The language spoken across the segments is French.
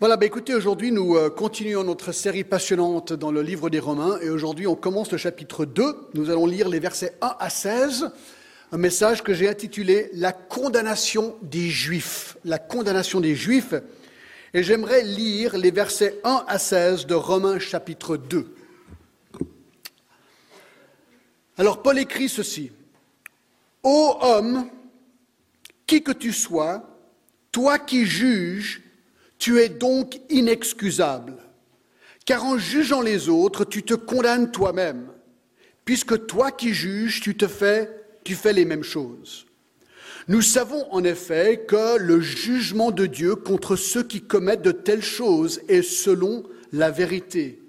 Voilà, bah écoutez, aujourd'hui nous euh, continuons notre série passionnante dans le livre des Romains et aujourd'hui on commence le chapitre 2. Nous allons lire les versets 1 à 16, un message que j'ai intitulé La condamnation des Juifs. La condamnation des Juifs. Et j'aimerais lire les versets 1 à 16 de Romains chapitre 2. Alors Paul écrit ceci. Ô homme, qui que tu sois, toi qui juges, tu es donc inexcusable, car en jugeant les autres, tu te condamnes toi-même, puisque toi qui juges, tu te fais, tu fais les mêmes choses. Nous savons en effet que le jugement de Dieu contre ceux qui commettent de telles choses est selon la vérité.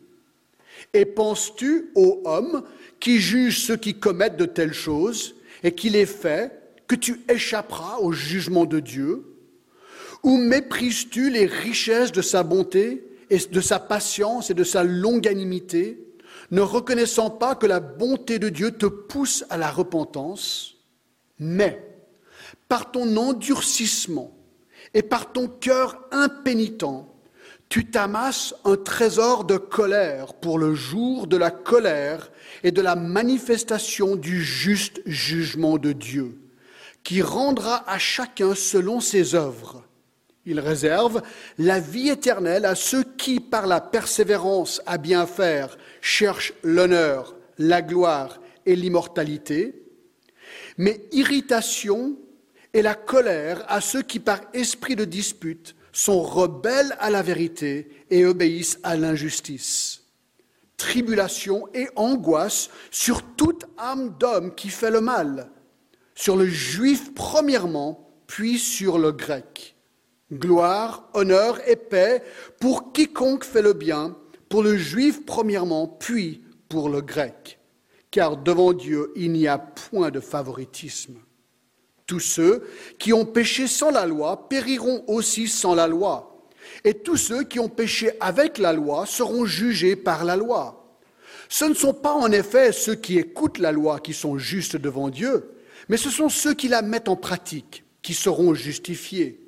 Et penses-tu, ô homme, qui juge ceux qui commettent de telles choses et qui les fait, que tu échapperas au jugement de Dieu? Ou méprises-tu les richesses de sa bonté et de sa patience et de sa longanimité, ne reconnaissant pas que la bonté de Dieu te pousse à la repentance, mais par ton endurcissement et par ton cœur impénitent, tu t'amasses un trésor de colère pour le jour de la colère et de la manifestation du juste jugement de Dieu, qui rendra à chacun selon ses œuvres. Il réserve la vie éternelle à ceux qui, par la persévérance à bien faire, cherchent l'honneur, la gloire et l'immortalité, mais irritation et la colère à ceux qui, par esprit de dispute, sont rebelles à la vérité et obéissent à l'injustice. Tribulation et angoisse sur toute âme d'homme qui fait le mal, sur le juif premièrement, puis sur le grec gloire, honneur et paix pour quiconque fait le bien, pour le juif premièrement, puis pour le grec. Car devant Dieu, il n'y a point de favoritisme. Tous ceux qui ont péché sans la loi périront aussi sans la loi. Et tous ceux qui ont péché avec la loi seront jugés par la loi. Ce ne sont pas en effet ceux qui écoutent la loi qui sont justes devant Dieu, mais ce sont ceux qui la mettent en pratique qui seront justifiés.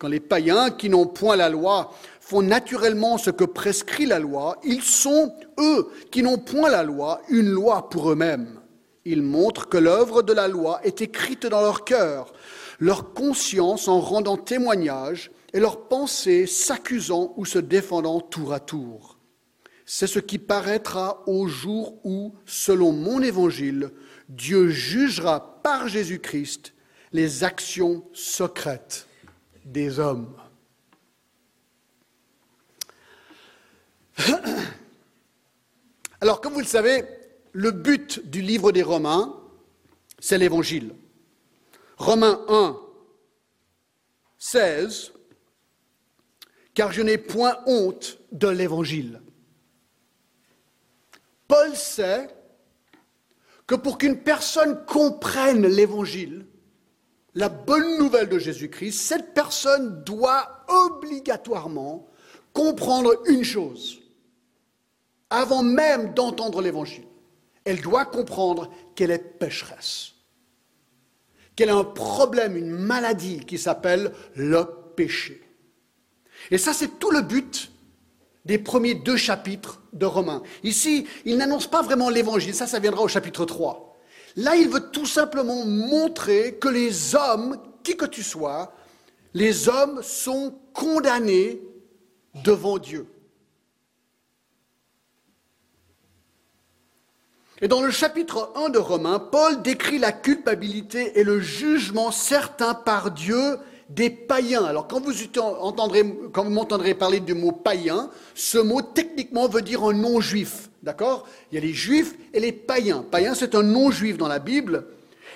Quand les païens qui n'ont point la loi font naturellement ce que prescrit la loi, ils sont, eux, qui n'ont point la loi, une loi pour eux-mêmes. Ils montrent que l'œuvre de la loi est écrite dans leur cœur, leur conscience en rendant témoignage et leur pensée s'accusant ou se défendant tour à tour. C'est ce qui paraîtra au jour où, selon mon évangile, Dieu jugera par Jésus-Christ les actions secrètes des hommes. Alors, comme vous le savez, le but du livre des Romains, c'est l'Évangile. Romains 1, 16, car je n'ai point honte de l'Évangile. Paul sait que pour qu'une personne comprenne l'Évangile, la bonne nouvelle de Jésus-Christ, cette personne doit obligatoirement comprendre une chose. Avant même d'entendre l'Évangile, elle doit comprendre qu'elle est pécheresse, qu'elle a un problème, une maladie qui s'appelle le péché. Et ça, c'est tout le but des premiers deux chapitres de Romains. Ici, il n'annonce pas vraiment l'Évangile, ça, ça viendra au chapitre 3. Là, il veut tout simplement montrer que les hommes, qui que tu sois, les hommes sont condamnés devant Dieu. Et dans le chapitre 1 de Romains, Paul décrit la culpabilité et le jugement certain par Dieu des païens. Alors quand vous, entendrez, quand vous m'entendrez parler du mot païen, ce mot techniquement veut dire un non-juif. D'accord? Il y a les juifs et les païens. Païen, c'est un non-juif dans la Bible.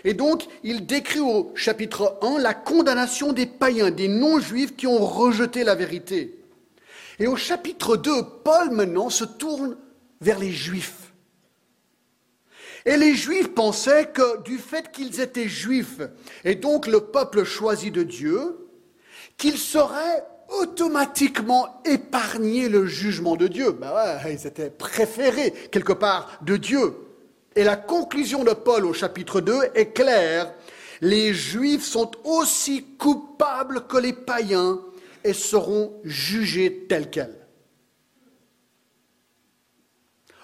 Et donc, il décrit au chapitre 1 la condamnation des païens, des non-juifs qui ont rejeté la vérité. Et au chapitre 2, Paul maintenant se tourne vers les juifs. Et les juifs pensaient que du fait qu'ils étaient juifs, et donc le peuple choisi de Dieu, qu'ils seraient automatiquement épargner le jugement de Dieu. Ben ouais, ils étaient préférés quelque part de Dieu. Et la conclusion de Paul au chapitre 2 est claire. Les Juifs sont aussi coupables que les païens et seront jugées telles quelles.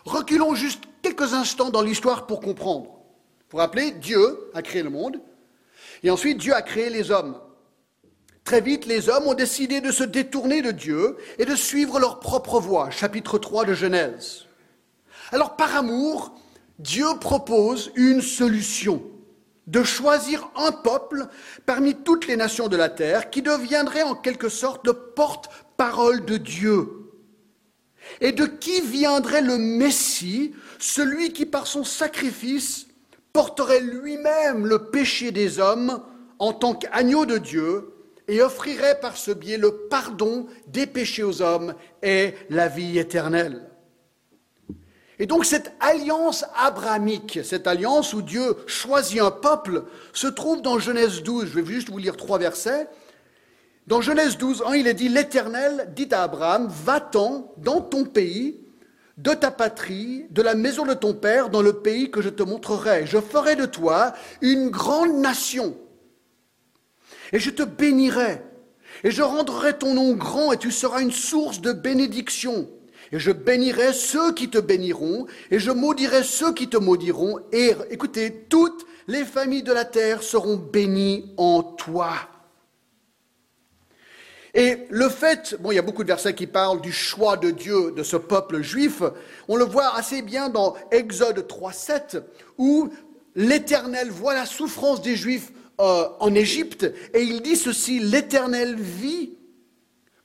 Reculons juste quelques instants dans l'histoire pour comprendre. Vous vous rappelez, Dieu a créé le monde, et ensuite Dieu a créé les hommes. Très vite, les hommes ont décidé de se détourner de Dieu et de suivre leur propre voie, chapitre 3 de Genèse. Alors par amour, Dieu propose une solution, de choisir un peuple parmi toutes les nations de la terre qui deviendrait en quelque sorte le porte-parole de Dieu. Et de qui viendrait le Messie, celui qui par son sacrifice porterait lui-même le péché des hommes en tant qu'agneau de Dieu et offrirait par ce biais le pardon des péchés aux hommes et la vie éternelle. Et donc cette alliance abrahamique, cette alliance où Dieu choisit un peuple, se trouve dans Genèse 12. Je vais juste vous lire trois versets. Dans Genèse 12, 1, il est dit, l'Éternel dit à Abraham, va-t'en dans ton pays, de ta patrie, de la maison de ton père, dans le pays que je te montrerai. Je ferai de toi une grande nation et je te bénirai, et je rendrai ton nom grand, et tu seras une source de bénédiction. Et je bénirai ceux qui te béniront, et je maudirai ceux qui te maudiront. Et écoutez, toutes les familles de la terre seront bénies en toi. Et le fait, bon, il y a beaucoup de versets qui parlent du choix de Dieu de ce peuple juif. On le voit assez bien dans Exode 3.7, où l'Éternel voit la souffrance des Juifs euh, en Égypte, et il dit ceci, l'Éternel vit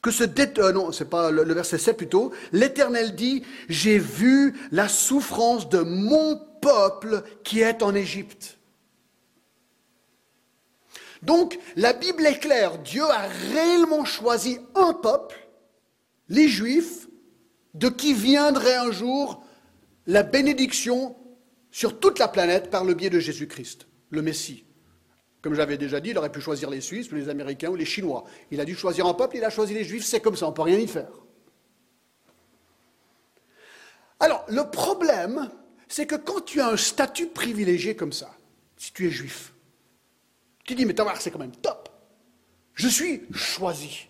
que ce dé... Euh, non, c'est pas le, verset 7 plutôt, l'Éternel dit, j'ai vu la souffrance de mon peuple qui est en Égypte. Donc, la Bible est claire, Dieu a réellement choisi un peuple, les Juifs, de qui viendrait un jour la bénédiction sur toute la planète par le biais de Jésus-Christ, le Messie. Comme j'avais déjà dit, il aurait pu choisir les Suisses, les Américains ou les Chinois. Il a dû choisir un peuple, il a choisi les Juifs, c'est comme ça, on ne peut rien y faire. Alors, le problème, c'est que quand tu as un statut privilégié comme ça, si tu es juif, tu dis, mais c'est quand même top. Je suis choisi.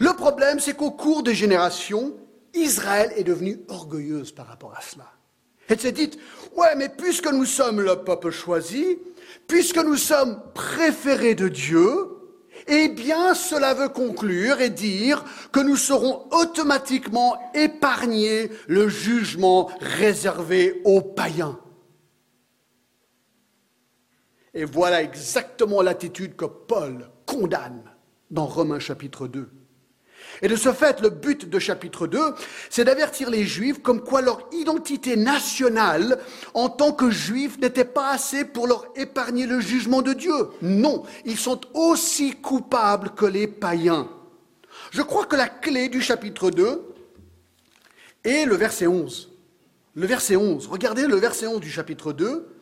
Le problème, c'est qu'au cours des générations, Israël est devenue orgueilleuse par rapport à cela. Elle s'est dit, ouais, mais puisque nous sommes le peuple choisi, puisque nous sommes préférés de Dieu, eh bien cela veut conclure et dire que nous serons automatiquement épargnés le jugement réservé aux païens. Et voilà exactement l'attitude que Paul condamne dans Romains chapitre 2. Et de ce fait, le but de chapitre 2, c'est d'avertir les Juifs comme quoi leur identité nationale en tant que Juifs n'était pas assez pour leur épargner le jugement de Dieu. Non, ils sont aussi coupables que les païens. Je crois que la clé du chapitre 2 est le verset 11. Le verset 11. Regardez le verset 11 du chapitre 2.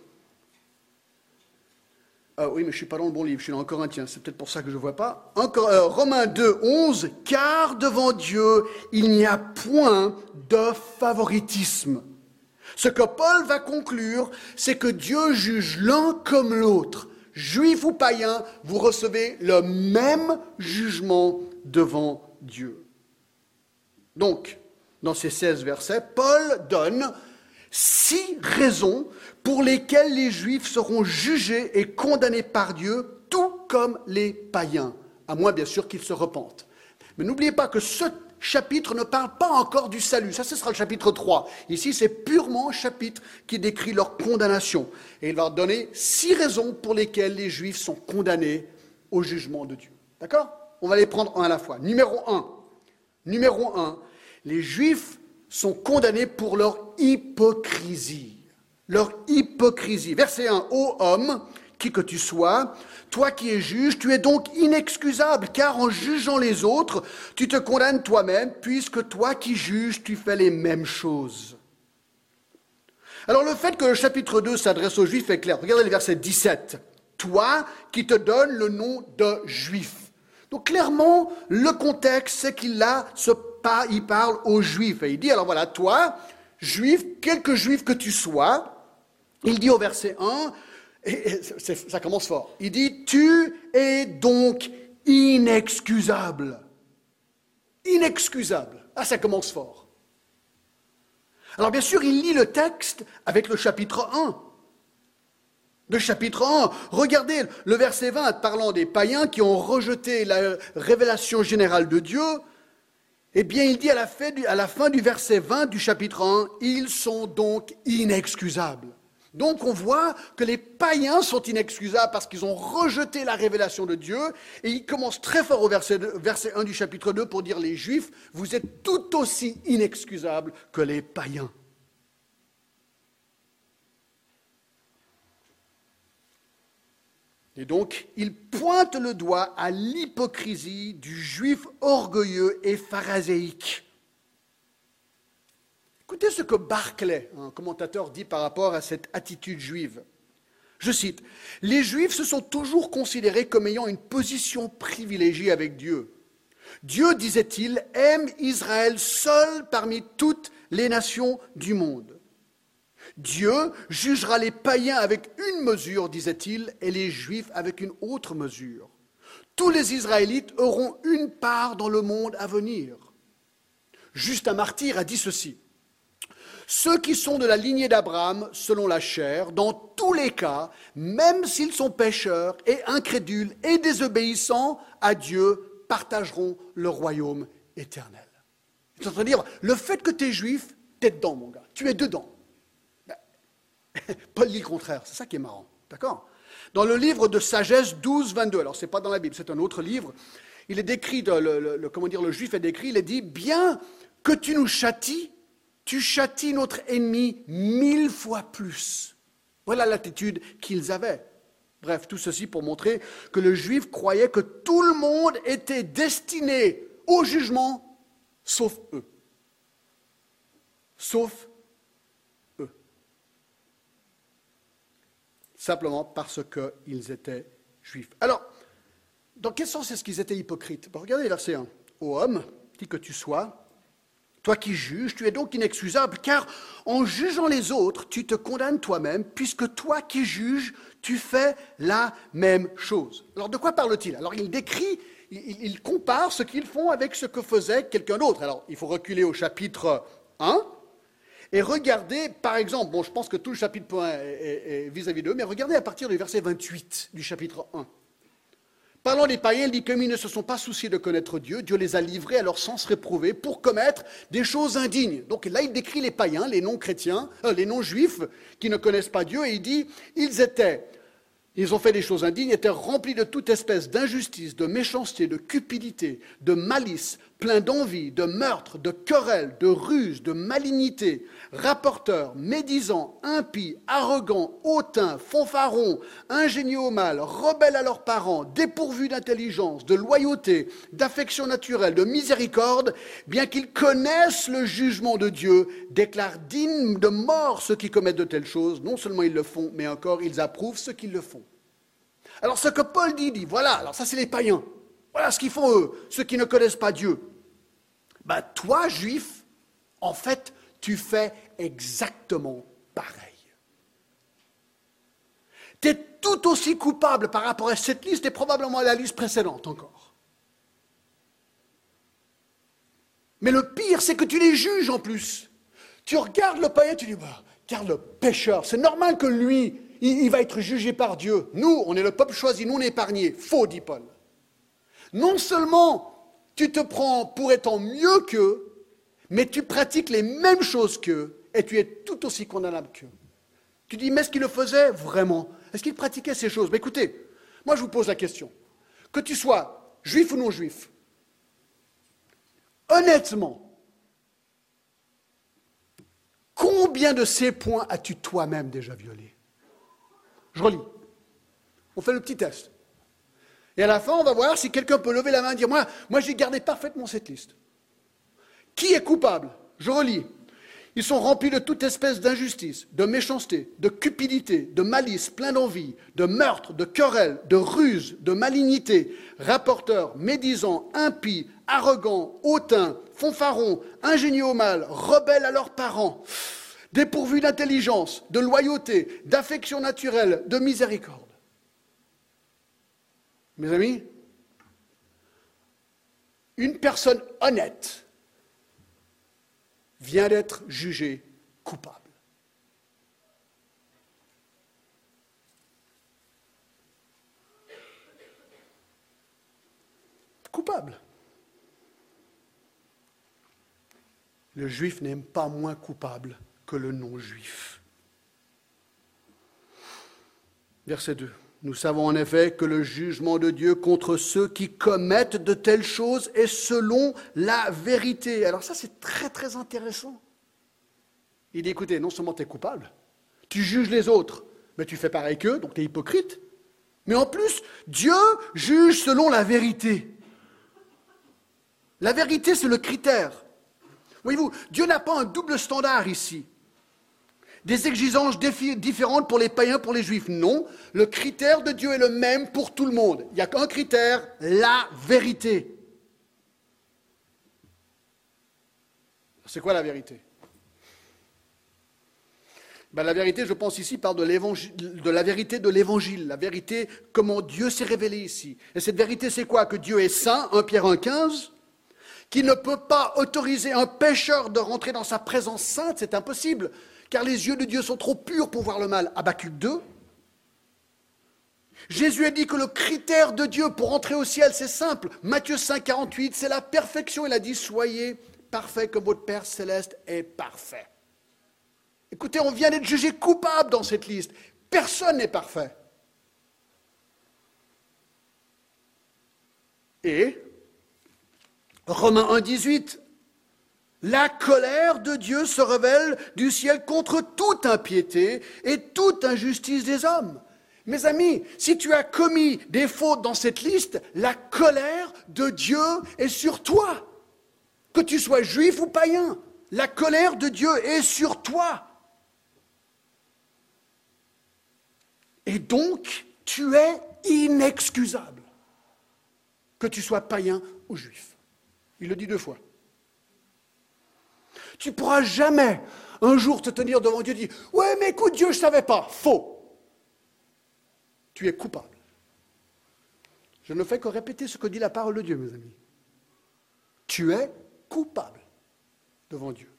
Ah oui, mais je ne suis pas dans le bon livre, je suis dans Corinthiens, c'est peut-être pour ça que je ne vois pas. Encore, euh, Romains 2, 11, car devant Dieu, il n'y a point de favoritisme. Ce que Paul va conclure, c'est que Dieu juge l'un comme l'autre. Juif ou païen, vous recevez le même jugement devant Dieu. Donc, dans ces 16 versets, Paul donne six raisons pour lesquelles les Juifs seront jugés et condamnés par Dieu, tout comme les païens, à moins bien sûr qu'ils se repentent. Mais n'oubliez pas que ce chapitre ne parle pas encore du salut. Ça, ce sera le chapitre 3. Ici, c'est purement un chapitre qui décrit leur condamnation. Et il va donner six raisons pour lesquelles les Juifs sont condamnés au jugement de Dieu. D'accord? On va les prendre un à la fois. Numéro un. Numéro un. Les Juifs sont condamnés pour leur hypocrisie. Leur hypocrisie. Verset 1. Ô homme, qui que tu sois, toi qui es juge, tu es donc inexcusable, car en jugeant les autres, tu te condamnes toi-même, puisque toi qui juges, tu fais les mêmes choses. Alors le fait que le chapitre 2 s'adresse aux juifs est clair. Regardez le verset 17. Toi qui te donnes le nom de juif. Donc clairement, le contexte, c'est qu'il a ce il parle aux juifs. Et il dit, alors voilà, toi, juif, quelque juif que tu sois, il dit au verset 1, et ça commence fort, il dit, tu es donc inexcusable. Inexcusable. Ah, ça commence fort. Alors bien sûr, il lit le texte avec le chapitre 1. Le chapitre 1, regardez le verset 20 parlant des païens qui ont rejeté la révélation générale de Dieu. Eh bien, il dit à la, fin du, verset 20 du chapitre 1, ils sont donc inexcusables. Donc on voit que les païens sont inexcusables parce qu'ils ont rejeté la révélation de Dieu. Et il commence très fort au verset, verset 1 du chapitre 2 pour dire les juifs, vous êtes tout aussi inexcusables que les païens. Et donc, il pointe le doigt à l'hypocrisie du juif orgueilleux et pharaséique. Écoutez ce que Barclay, un commentateur, dit par rapport à cette attitude juive. Je cite, Les Juifs se sont toujours considérés comme ayant une position privilégiée avec Dieu. Dieu, disait-il, aime Israël seul parmi toutes les nations du monde. Dieu jugera les païens avec une mesure, disait-il, et les Juifs avec une autre mesure. Tous les Israélites auront une part dans le monde à venir. Juste un martyr a dit ceci. Ceux qui sont de la lignée d'Abraham, selon la chair, dans tous les cas, même s'ils sont pécheurs et incrédules et désobéissants à Dieu, partageront le royaume éternel. C'est en train de dire, le fait que tu es juif, tu es dedans, mon gars. Tu es dedans. Paul dit le contraire, c'est ça qui est marrant. D'accord? Dans le livre de Sagesse 12, 22, alors ce n'est pas dans la Bible, c'est un autre livre, il est décrit, le, comment dire, le juif est décrit, il est dit, bien que tu nous châties, tu châties notre ennemi mille fois plus. Voilà l'attitude qu'ils avaient. Bref, tout ceci pour montrer que le juif croyait que tout le monde était destiné au jugement, sauf eux. Sauf Simplement parce qu'ils étaient juifs. Alors, dans quel sens est-ce qu'ils étaient hypocrites? Regardez verset 1. Ô homme, qui que tu sois, toi qui juges, tu es donc inexcusable, car en jugeant les autres, tu te condamnes toi-même, puisque toi qui juges, tu fais la même chose. Alors de quoi parle-t-il? Alors il décrit, il, compare ce qu'ils font avec ce que faisait quelqu'un d'autre. Alors il faut reculer au chapitre 1 et regarder, par exemple, bon je pense que tout le chapitre 1 est vis-à-vis d'eux, mais regardez à partir du verset 28 du chapitre 1. Parlant des païens, il dit comme ils ne se sont pas souciés de connaître Dieu, Dieu les a livrés à leur sens réprouvé pour commettre des choses indignes. Donc là, il décrit les païens, les non-chrétiens, euh, les non-juifs qui ne connaissent pas Dieu, et il dit, ils étaient ils ont fait des choses indignes, étaient remplis de toute espèce d'injustice, de méchanceté, de cupidité, de malice, pleins d'envie, de meurtre, de querelle, de ruse, de malignité, rapporteurs, médisants, impies, arrogants, hautains, fanfarons, ingénieux au mal, rebelles à leurs parents, dépourvus d'intelligence, de loyauté, d'affection naturelle, de miséricorde, bien qu'ils connaissent le jugement de Dieu, déclarent dignes de mort ceux qui commettent de telles choses. Non seulement ils le font, mais encore ils approuvent ceux qui le font. Alors ce que Paul dit, dit, voilà, alors ça c'est les païens. Voilà ce qu'ils font eux, ceux qui ne connaissent pas Dieu. Ben, toi, juif, en fait, tu fais exactement pareil. Tu es tout aussi coupable par rapport à cette liste et probablement à la liste précédente encore. Mais le pire, c'est que tu les juges en plus. Tu regardes le païen, tu dis, bah, regarde le pécheur, c'est normal que lui, il, va être jugé par Dieu. Nous, on est le peuple choisi, nous, on est. Faux, dit Paul. Non seulement tu te prends pour étant mieux qu'eux, mais tu pratiques les mêmes choses qu'eux, et tu es tout aussi condamnable qu'eux. Tu dis, mais est-ce qu'il le faisait vraiment? Est-ce qu'il pratiquait ces choses? Mais écoutez, moi je vous pose la question. Que tu sois juif ou non juif, honnêtement, combien de ces points as-tu toi-même déjà violés? Je relis. On fait le petit test. Et à la fin, on va voir si quelqu'un peut lever la main et dire Moi, moi j'ai gardé parfaitement cette liste. Qui est coupable? Je relis. Ils sont remplis de toute espèce d'injustice, de méchanceté, de cupidité, de malice, plein d'envie, de meurtre, de querelle, de ruse, de malignité, rapporteurs, médisants, impies, arrogants, hautains, fanfarons, ingénieux au mal, rebelles à leurs parents, dépourvus d'intelligence, de loyauté, d'affection naturelle, de miséricorde. Mes amis, une personne honnête vient d'être jugée coupable. Coupable. Le juif n'est pas moins coupable que le non-juif. Verset 2. Nous savons en effet que le jugement de Dieu contre ceux qui commettent de telles choses est selon la vérité. Alors ça, c'est très très intéressant. Il dit, écoutez, non seulement tu es coupable, tu juges les autres, mais tu fais pareil qu'eux, donc tu es hypocrite. Mais en plus, Dieu juge selon la vérité. La vérité, c'est le critère. Voyez-vous, Dieu n'a pas un double standard ici des exigences différentes pour les païens, pour les juifs. Non, le critère de Dieu est le même pour tout le monde. Il n'y a qu'un critère, la vérité. C'est quoi la vérité? Ben, La vérité, je pense ici, parle de, la vérité de l'évangile, la vérité, comment Dieu s'est révélé ici. Et cette vérité, c'est quoi? Que Dieu est saint, 1 Pierre 1,15 qui ne peut pas autoriser un pécheur de rentrer dans sa présence sainte, c'est impossible car les yeux de Dieu sont trop purs pour voir le mal. Habakkuk 2. Jésus a dit que le critère de Dieu pour entrer au ciel, c'est simple. Matthieu 5, 48, c'est la perfection. Il a dit Soyez parfaits comme votre Père céleste est parfait. Écoutez, on vient d'être jugé coupable dans cette liste. Personne n'est parfait. Et Romains 1, 18, la colère de Dieu se révèle du ciel contre toute impiété et toute injustice des hommes. Mes amis, si tu as commis des fautes dans cette liste, la colère de Dieu est sur toi. Que tu sois juif ou païen, la colère de Dieu est sur toi. Et donc, tu es inexcusable, que tu sois païen ou juif. Il le dit deux fois. Tu pourras jamais un jour te tenir devant Dieu et dire Ouais, mais écoute, Dieu, je ne savais pas. Faux. Tu es coupable. Je ne fais que répéter ce que dit la parole de Dieu, mes amis. Tu es coupable devant Dieu.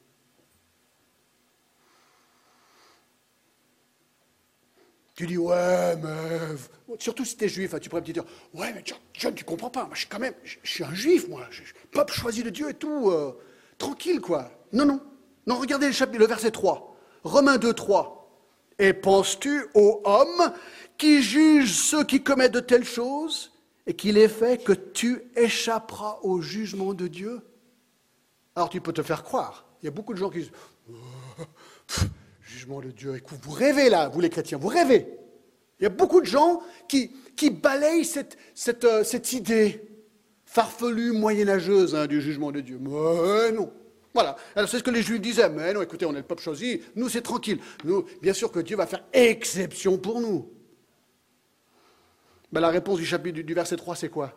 Tu dis, ouais, mais. Surtout si tu es juif, hein, tu pourrais me dire, ouais, mais John, tu comprends pas. Moi, je suis quand même. Je, suis un juif, moi. Je, peuple choisi de Dieu et tout. Euh, tranquille, quoi. Non, non. Non, regardez le, chapitre, le verset 3. Romains 2, 3. Et penses-tu aux hommes qui jugent ceux qui commettent de telles choses et qu'il est fait que tu échapperas au jugement de Dieu? Alors tu peux te faire croire. Il y a beaucoup de gens qui disent Jugement de Dieu. Écoute, vous rêvez là, vous les chrétiens, vous rêvez. Il y a beaucoup de gens qui, balayent euh, cette idée farfelue, moyenâgeuse hein, du jugement de Dieu. Mais non. Voilà. Alors c'est ce que les Juifs disaient. Mais non, écoutez, on est le peuple choisi. Nous, c'est tranquille. Nous, bien sûr que Dieu va faire exception pour nous. Ben, la réponse du chapitre du verset 3, c'est quoi?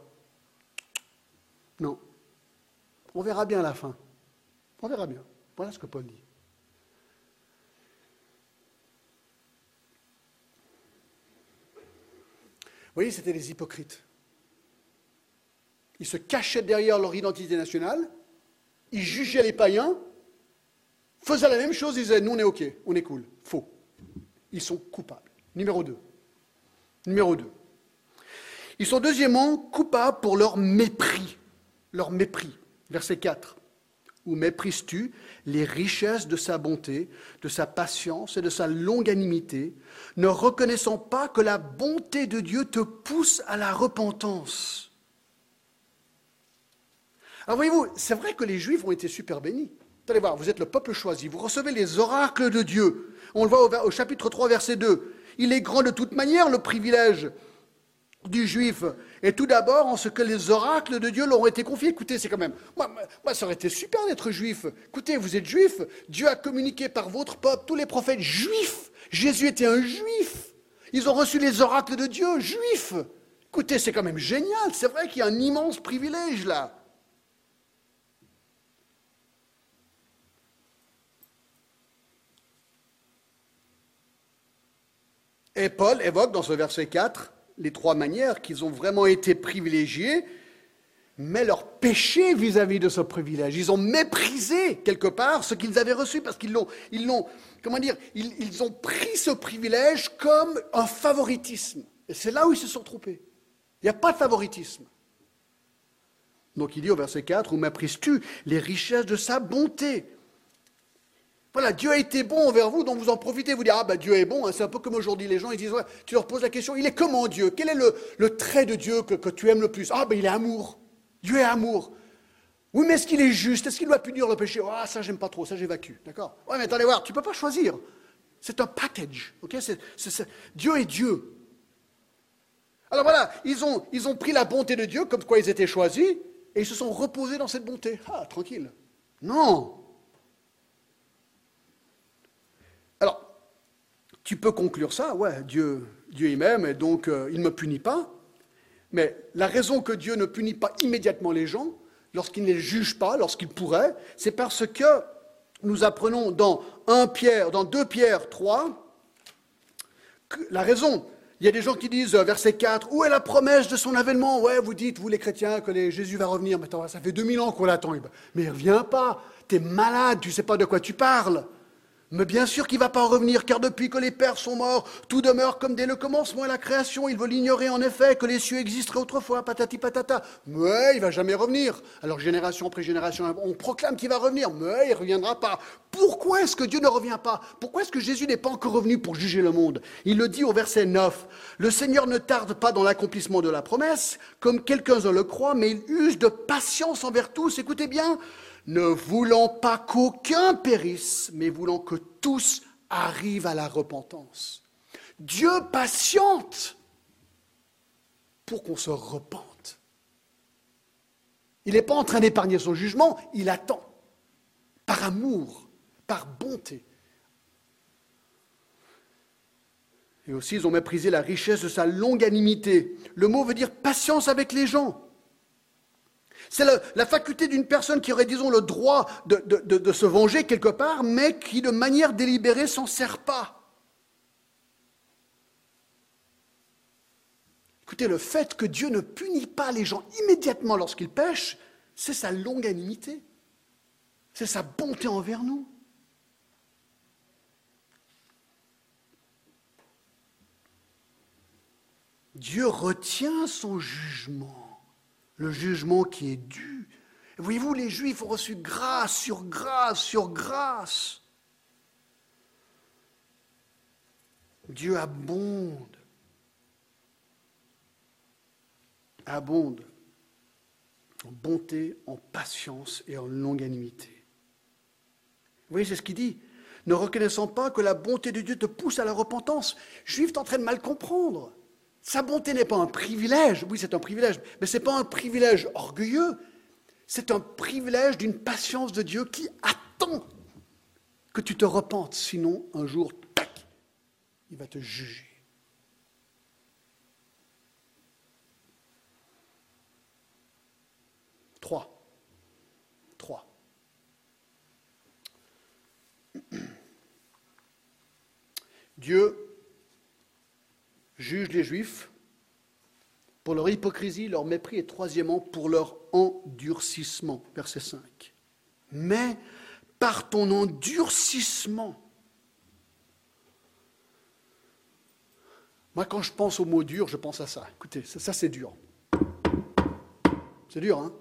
Non. On verra bien à la fin. On verra bien. Voilà ce que Paul dit. Vous voyez, c'était les hypocrites. Ils se cachaient derrière leur identité nationale ils jugeaient les païens, faisaient la même chose, ils disaient, nous on est OK, on est cool. Faux. Ils sont coupables. Numéro 2. Numéro 2. Ils sont deuxièmement coupables pour leur mépris. Leur mépris. Verset 4. Où méprises-tu les richesses de sa bonté, de sa patience et de sa longanimité, ne reconnaissant pas que la bonté de Dieu te pousse à la repentance? Alors voyez-vous, c'est vrai que les Juifs ont été super bénis. Allez voir, vous êtes le peuple choisi, vous recevez les oracles de Dieu. On le voit au, chapitre 3, verset 2. Il est grand de toute manière le privilège du juif. Et tout d'abord en ce que les oracles de Dieu leur ont été confiés. Écoutez, c'est quand même. Moi, moi, ça aurait été super d'être juif. Écoutez, vous êtes juif. Dieu a communiqué par votre peuple tous les prophètes juifs. Jésus était un juif. Ils ont reçu les oracles de Dieu juifs. Écoutez, c'est quand même génial. C'est vrai qu'il y a un immense privilège là. Et Paul évoque dans ce verset 4 les trois manières qu'ils ont vraiment été privilégiés, mais leur péché vis-à-vis de ce privilège. Ils ont méprisé quelque part ce qu'ils avaient reçu parce qu'ils l'ont, ils comment dire, ils, ils, ont pris ce privilège comme un favoritisme. Et c'est là où ils se sont trompés. Il n'y a pas de favoritisme. Donc il dit au verset 4, où méprises-tu les richesses de sa bonté? Voilà, Dieu a été bon envers vous, donc vous en profitez, vous dites, ah ben Dieu est bon, hein. c'est un peu comme aujourd'hui, les gens, ils disent, ouais, tu leur poses la question, il est comment Dieu? Quel est le, trait de Dieu que, que, tu aimes le plus? Ah ben il est amour, Dieu est amour. Oui, mais est-ce qu'il est juste? Est-ce qu'il doit punir le péché? Ah, ça j'aime pas trop, ça j'évacue, d'accord? Ouais, mais attendez voir, tu peux pas choisir. C'est un package, ok? Dieu est Dieu. Alors voilà, ils ont, ils ont pris la bonté de Dieu comme quoi ils étaient choisis, et ils se sont reposés dans cette bonté. Ah, tranquille. Non, Tu peux conclure ça, ouais, Dieu, Dieu m'aime et donc euh, il ne me punit pas. Mais la raison que Dieu ne punit pas immédiatement les gens, lorsqu'il ne les juge pas, lorsqu'il pourrait, c'est parce que nous apprenons dans 1 Pierre, dans 2 Pierre 3, que la raison. Il y a des gens qui disent, euh, verset 4, où est la promesse de son avènement? Ouais, vous dites, vous les chrétiens, que Jésus va revenir. Mais attends, ça fait 2000 ans qu'on l'attend. Mais il ne revient pas. Tu es malade, tu ne sais pas de quoi tu parles. Mais bien sûr qu'il ne va pas revenir, car depuis que les pères sont morts, tout demeure comme dès le commencement et la création. Il veut l'ignorer en effet, que les cieux existeraient autrefois, patati patata. Mais il ne va jamais revenir. Alors génération après génération, on proclame qu'il va revenir, mais il ne reviendra pas. Pourquoi est-ce que Dieu ne revient pas? Pourquoi est-ce que Jésus n'est pas encore revenu pour juger le monde? Il le dit au verset 9. Le Seigneur ne tarde pas dans l'accomplissement de la promesse, comme quelques-uns le croient, mais il use de patience envers tous. Écoutez bien, ne voulant pas qu'aucun périsse, mais voulant que tous arrivent à la repentance. Dieu patiente pour qu'on se repente. Il n'est pas en train d'épargner son jugement, il attend, par amour, par bonté. Et aussi, ils ont méprisé la richesse de sa longanimité. Le mot veut dire patience avec les gens. C'est la, faculté d'une personne qui aurait, disons, le droit de, se venger quelque part, mais qui de manière délibérée s'en sert pas. Écoutez, le fait que Dieu ne punit pas les gens immédiatement lorsqu'ils pêchent, c'est sa longanimité, c'est sa bonté envers nous. Dieu retient son jugement le jugement qui est dû. Voyez-vous, les Juifs ont reçu grâce sur grâce sur grâce. Dieu abonde, abonde en bonté, en patience et en longanimité. Vous voyez, c'est ce qu'il dit. Ne reconnaissant pas que la bonté de Dieu te pousse à la repentance. Juif, tu es en train de mal comprendre. Sa bonté n'est pas un privilège, oui c'est un privilège, mais ce n'est pas un privilège orgueilleux, c'est un privilège d'une patience de Dieu qui attend que tu te repentes, sinon un jour, tac, il va te juger. Trois. Trois. Dieu juge les Juifs pour leur hypocrisie, leur mépris et troisièmement pour leur endurcissement. Verset 5. Mais par ton endurcissement, moi quand je pense au mot dur, je pense à ça. Écoutez, ça, ça c'est dur. C'est dur, hein?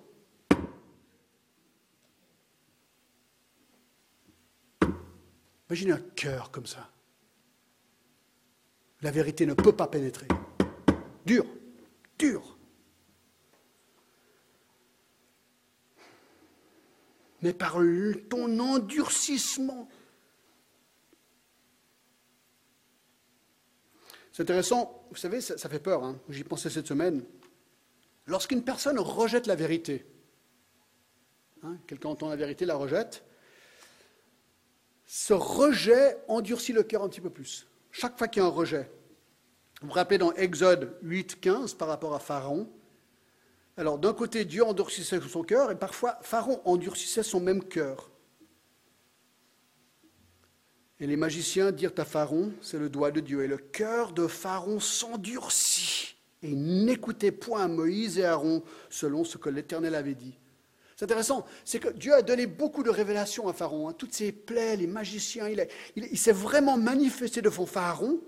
Imaginez un cœur comme ça la vérité ne peut pas pénétrer. Dur, dur. Mais par ton endurcissement. C'est intéressant, vous savez, ça, fait peur, hein. j'y pensais cette semaine. Lorsqu'une personne rejette la vérité, hein, quelqu'un entend la vérité, la rejette, ce rejet endurcit le cœur un petit peu plus chaque fois qu'il y a un rejet. Vous vous rappelez dans Exode 8, 15 par rapport à Pharaon Alors d'un côté, Dieu endurcissait son cœur et parfois Pharaon endurcissait son même cœur. Et les magiciens dirent à Pharaon, c'est le doigt de Dieu, et le cœur de Pharaon s'endurcit. et ils n'écoutaient point Moïse et Aaron selon ce que l'Éternel avait dit. C'est intéressant, c'est que Dieu a donné beaucoup de révélations à Pharaon. Hein. Toutes ses plaies, les magiciens, il, s'est vraiment manifesté devant Pharaon.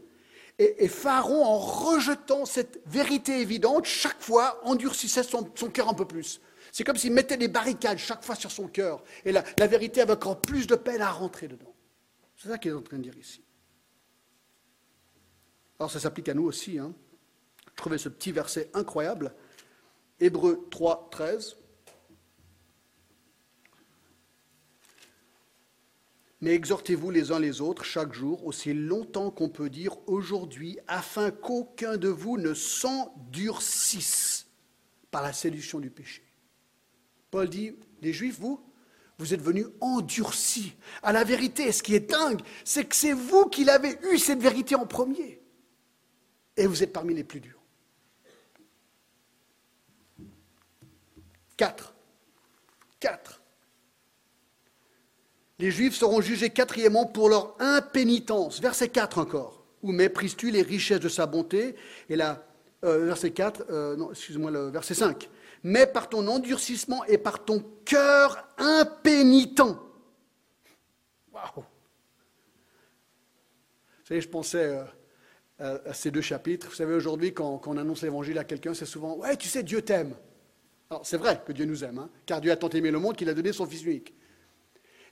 Et, Pharaon, en rejetant cette vérité évidente, chaque fois endurcissait son, cœur un peu plus. C'est comme s'il mettait des barricades chaque fois sur son cœur. Et la, vérité avait encore plus de peine à rentrer dedans. C'est ça qu'il est en train de dire ici. Alors ça s'applique à nous aussi. Hein. Je trouvais ce petit verset incroyable. Hébreu 3, 13. Mais exhortez-vous les uns les autres chaque jour, aussi longtemps qu'on peut dire aujourd'hui, afin qu'aucun de vous ne s'endurcisse par la séduction du péché. Paul dit, les Juifs, vous, vous êtes venus endurcis à la vérité. ce qui est dingue, c'est que c'est vous qui l'avez eu, cette vérité en premier. Et vous êtes parmi les plus durs. Quatre. Quatre. Les Juifs seront jugés quatrièmement pour leur impénitence. Verset 4 encore. Où méprises-tu les richesses de sa bonté? Et là, euh, verset 4, euh, non, excuse-moi, le verset 5. Mais par ton endurcissement et par ton cœur impénitent. Waouh Vous savez, je pensais euh, à, ces deux chapitres. Vous savez, aujourd'hui, quand, on annonce l'évangile à quelqu'un, c'est souvent Ouais, tu sais, Dieu t'aime. Alors, c'est vrai que Dieu nous aime, hein, car Dieu a tant aimé le monde qu'il a donné son Fils unique.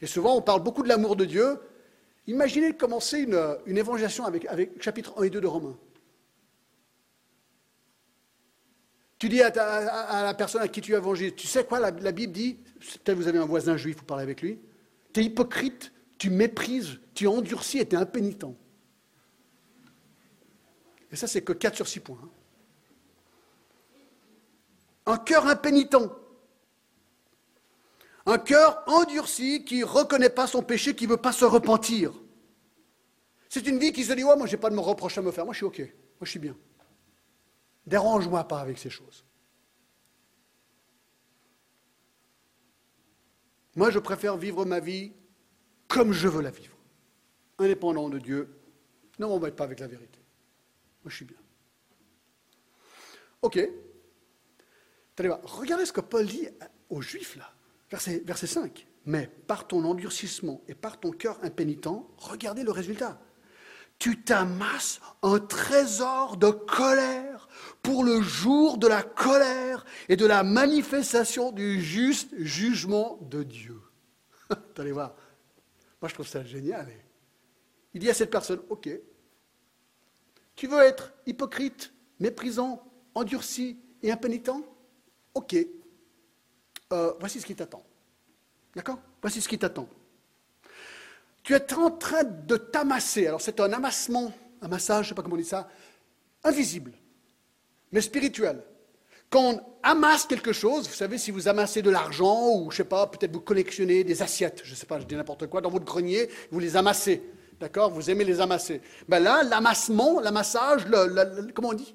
Et souvent, on parle beaucoup de l'amour de Dieu. Imaginez commencer une, une évangélisation avec, chapitre 1 et 2 de Romains. Tu dis à, la personne à qui tu évangélises, tu sais quoi, la, Bible dit, peut-être vous avez un voisin juif, vous parlez avec lui, tu es hypocrite, tu méprises, tu endurcis et tu es impénitent. Et ça, c'est que 4 sur 6 points. Hein. Un cœur impénitent. Un cœur endurci qui ne reconnaît pas son péché, qui ne veut pas se repentir. C'est une vie qui se dit moi, je n'ai pas de me reproche à me faire. Moi, je suis OK. Moi, je suis bien. Dérange-moi pas avec ces choses. Moi, je préfère vivre ma vie comme je veux la vivre, indépendant de Dieu. Ne m'embête pas avec la vérité. Moi, je suis bien. OK. Regardez ce que Paul dit aux Juifs, là. Verset, 5. Mais par ton endurcissement et par ton cœur impénitent, regardez le résultat. Tu t'amasses un trésor de colère pour le jour de la colère et de la manifestation du juste jugement de Dieu. allez voir. Moi, je trouve ça génial. Il dit à cette personne, OK, tu veux être hypocrite, méprisant, endurci et impénitent? OK, euh, voici ce qui t'attend. D'accord? Voici ce qui t'attend. Tu es en train de t'amasser. Alors c'est un amassement, un massage, je ne sais pas comment on dit ça, invisible, mais spirituel. Quand on amasse quelque chose, vous savez, si vous amassez de l'argent, ou je sais pas, peut-être vous collectionnez des assiettes, je ne sais pas, je dis n'importe quoi, dans votre grenier, vous les amassez. D'accord? Vous aimez les amasser. Ben là, l'amassement, l'amassage, le, comment on dit?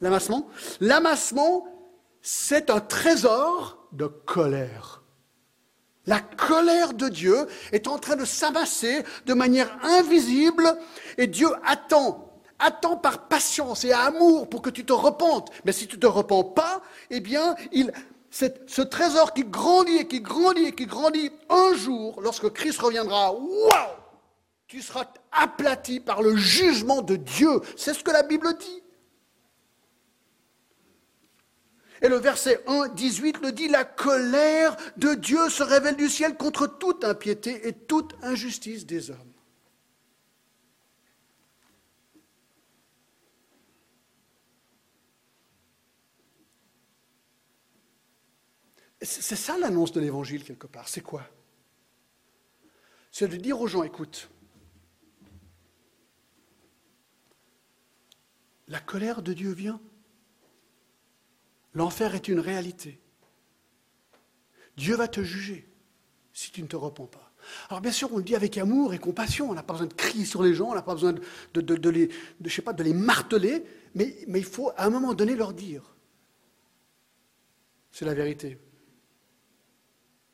L'amassement? L'amassement, c'est un trésor de colère. La colère de Dieu est en train de s'amasser de manière invisible et Dieu attend, attend par patience et amour pour que tu te repentes. Mais si tu ne te repens pas, eh bien, il, ce trésor qui grandit et qui grandit et qui grandit, un jour, lorsque Christ reviendra, waouh, tu seras aplati par le jugement de Dieu. C'est ce que la Bible dit. Et le verset 1, 18 le dit, la colère de Dieu se révèle du ciel contre toute impiété et toute injustice des hommes. C'est ça l'annonce de l'évangile quelque part. C'est quoi? C'est de dire aux gens, écoute, la colère de Dieu vient L'enfer est une réalité. Dieu va te juger si tu ne te repens pas. Alors bien sûr, on le dit avec amour et compassion, on n'a pas besoin de crier sur les gens, on n'a pas besoin de, les, marteler, mais, il faut à un moment donné leur dire. C'est la vérité.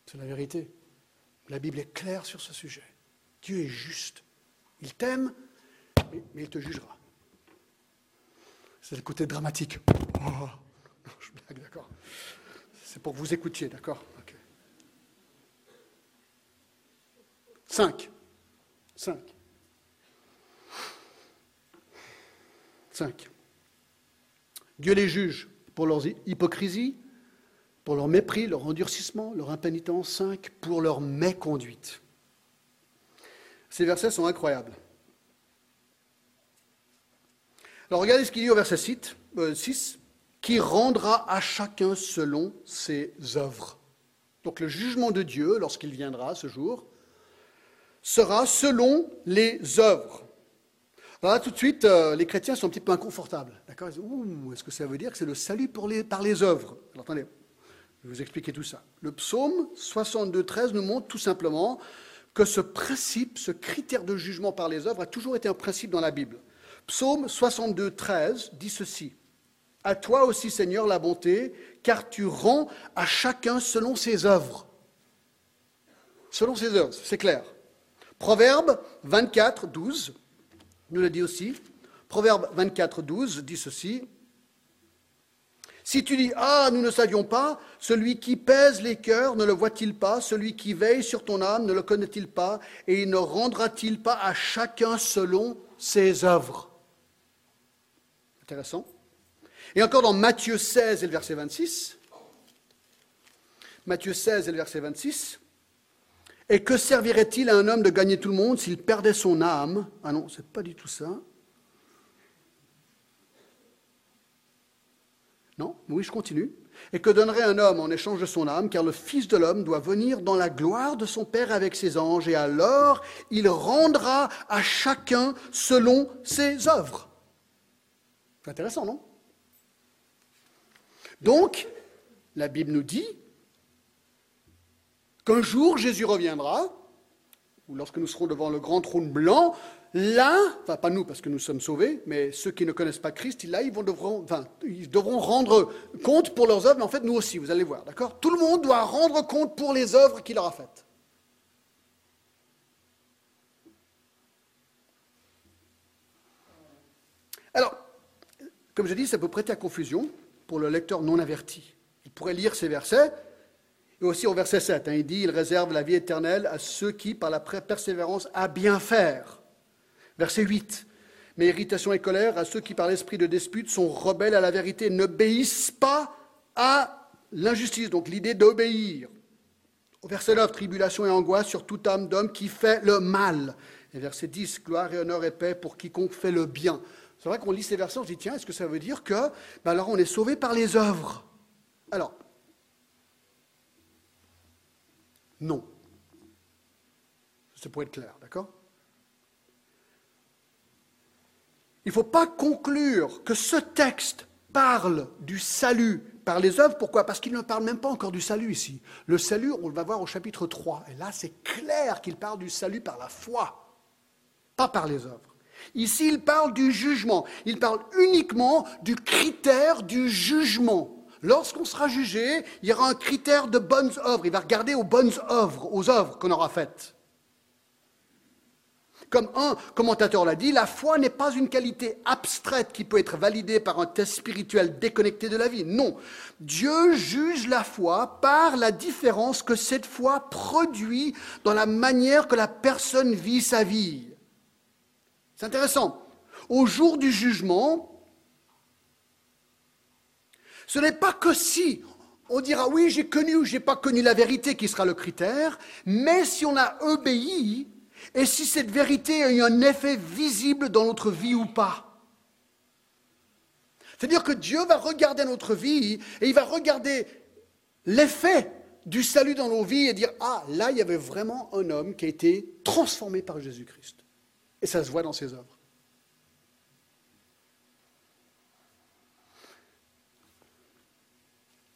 C'est la vérité. La Bible est claire sur ce sujet. Dieu est juste. Il t'aime, mais il te jugera. C'est le côté dramatique. d'accord. C'est pour que vous écoutiez, d'accord 5. 5. 5. Dieu les juge pour leur hypocrisie, pour leur mépris, leur endurcissement, leur impénitence. 5. Pour leur méconduite. Ces versets sont incroyables. Alors regardez ce qu'il dit au verset 6, euh, qui rendra à chacun selon ses œuvres. Donc le jugement de Dieu, lorsqu'il viendra ce jour, sera selon les œuvres. Alors là, tout de suite, euh, les chrétiens sont un petit peu inconfortables. D'accord? Est-ce que ça veut dire que c'est le salut par les œuvres? Alors attendez, je vais vous expliquer tout ça. Le psaume 62.13 nous montre tout simplement que ce principe, ce critère de jugement par les œuvres a toujours été un principe dans la Bible. Psaume 62.13 dit ceci. À toi aussi, Seigneur, la bonté, car tu rends à chacun selon ses œuvres. Selon ses œuvres, c'est clair. Proverbe 24, 12 nous le dit aussi. Proverbe 24, 12 dit ceci. Si tu dis Ah, nous ne savions pas, celui qui pèse les cœurs ne le voit-il pas Celui qui veille sur ton âme ne le connaît-il pas Et il ne rendra-t-il pas à chacun selon ses œuvres? Intéressant. Et encore dans Matthieu 16 et le verset 26. Matthieu 16 et le verset 26. Et que servirait-il à un homme de gagner tout le monde s'il perdait son âme? Ah non, c'est pas du tout ça. Non Oui, je continue. Et que donnerait un homme en échange de son âme, car le Fils de l'homme doit venir dans la gloire de son Père avec ses anges, et alors il rendra à chacun selon ses œuvres. C'est intéressant, non? Donc, la Bible nous dit qu'un jour Jésus reviendra, ou lorsque nous serons devant le grand trône blanc, là, enfin pas nous parce que nous sommes sauvés, mais ceux qui ne connaissent pas Christ, là, ils, vont devront, enfin, ils devront rendre compte pour leurs œuvres, mais en fait nous aussi, vous allez voir, d'accord? Tout le monde doit rendre compte pour les œuvres qu'il aura faites. Alors, comme je dis, ça peut prêter à confusion pour le lecteur non averti. Il pourrait lire ces versets et aussi au verset 7, hein, il dit, il réserve la vie éternelle à ceux qui, par la persévérance, à bien faire. Verset 8, mais irritation et colère à ceux qui, par l'esprit de dispute, sont rebelles à la vérité, n'obéissent pas à l'injustice. Donc l'idée d'obéir. Au verset 9, tribulation et angoisse sur toute âme d'homme qui fait le mal. Et verset 10, gloire et honneur et paix pour quiconque fait le bien. C'est vrai qu'on lit ces versets, on se dit, tiens, est-ce que ça veut dire que, ben alors on est sauvé par les œuvres? Alors, Non. C'est pour être clair, d'accord? Il ne faut pas conclure que ce texte parle du salut par les œuvres. Pourquoi? Parce qu'il ne parle même pas encore du salut ici. Le salut, on le va voir au chapitre 3. Et là, c'est clair qu'il parle du salut par la foi, pas par les œuvres. Ici, il parle du jugement. Il parle uniquement du critère du jugement. Lorsqu'on sera jugé, il y aura un critère de bonnes œuvres. Il va regarder aux bonnes œuvres, aux œuvres qu'on aura faites. Comme un commentateur l'a dit, la foi n'est pas une qualité abstraite qui peut être validée par un test spirituel déconnecté de la vie. Non, Dieu juge la foi par la différence que cette foi produit dans la manière que la personne vit sa vie. C'est intéressant. Au jour du jugement, ce n'est pas que si on dira oui, j'ai connu ou j'ai pas connu la vérité qui sera le critère, mais si on a obéi et si cette vérité a eu un effet visible dans notre vie ou pas. C'est-à-dire que Dieu va regarder notre vie et il va regarder l'effet du salut dans nos vies et dire Ah, là, il y avait vraiment un homme qui a été transformé par Jésus-Christ. Et ça se voit dans ses œuvres.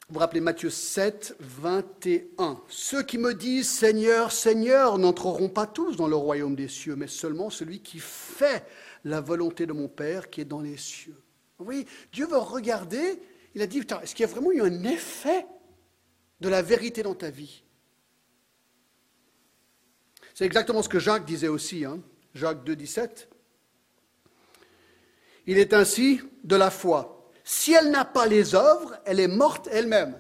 Vous vous rappelez Matthieu 7, 21. Ceux qui me disent Seigneur, Seigneur n'entreront pas tous dans le royaume des cieux, mais seulement celui qui fait la volonté de mon Père qui est dans les cieux. Vous voyez, Dieu veut regarder, il a dit, est-ce qu'il y a vraiment eu un effet de la vérité dans ta vie? C'est exactement ce que Jacques disait aussi, hein. Jacques 2, 17. Il est ainsi de la foi. Si elle n'a pas les œuvres, elle est morte elle-même.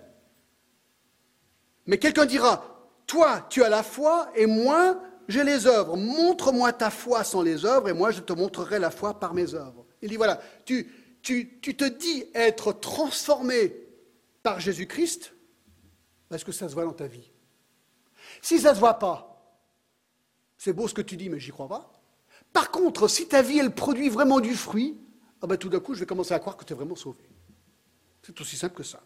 Mais quelqu'un dira, toi, tu as la foi et moi, j'ai les œuvres. Montre-moi ta foi sans les œuvres et moi, je te montrerai la foi par mes œuvres. Il dit, voilà, tu, tu, tu te dis être transformé par Jésus-Christ, est-ce que ça se voit dans ta vie Si ça ne se voit pas, c'est beau ce que tu dis, mais j'y crois pas. Par contre, si ta vie, elle produit vraiment du fruit, ah ben, tout d'un coup, je vais commencer à croire que tu es vraiment sauvé. C'est aussi simple que ça.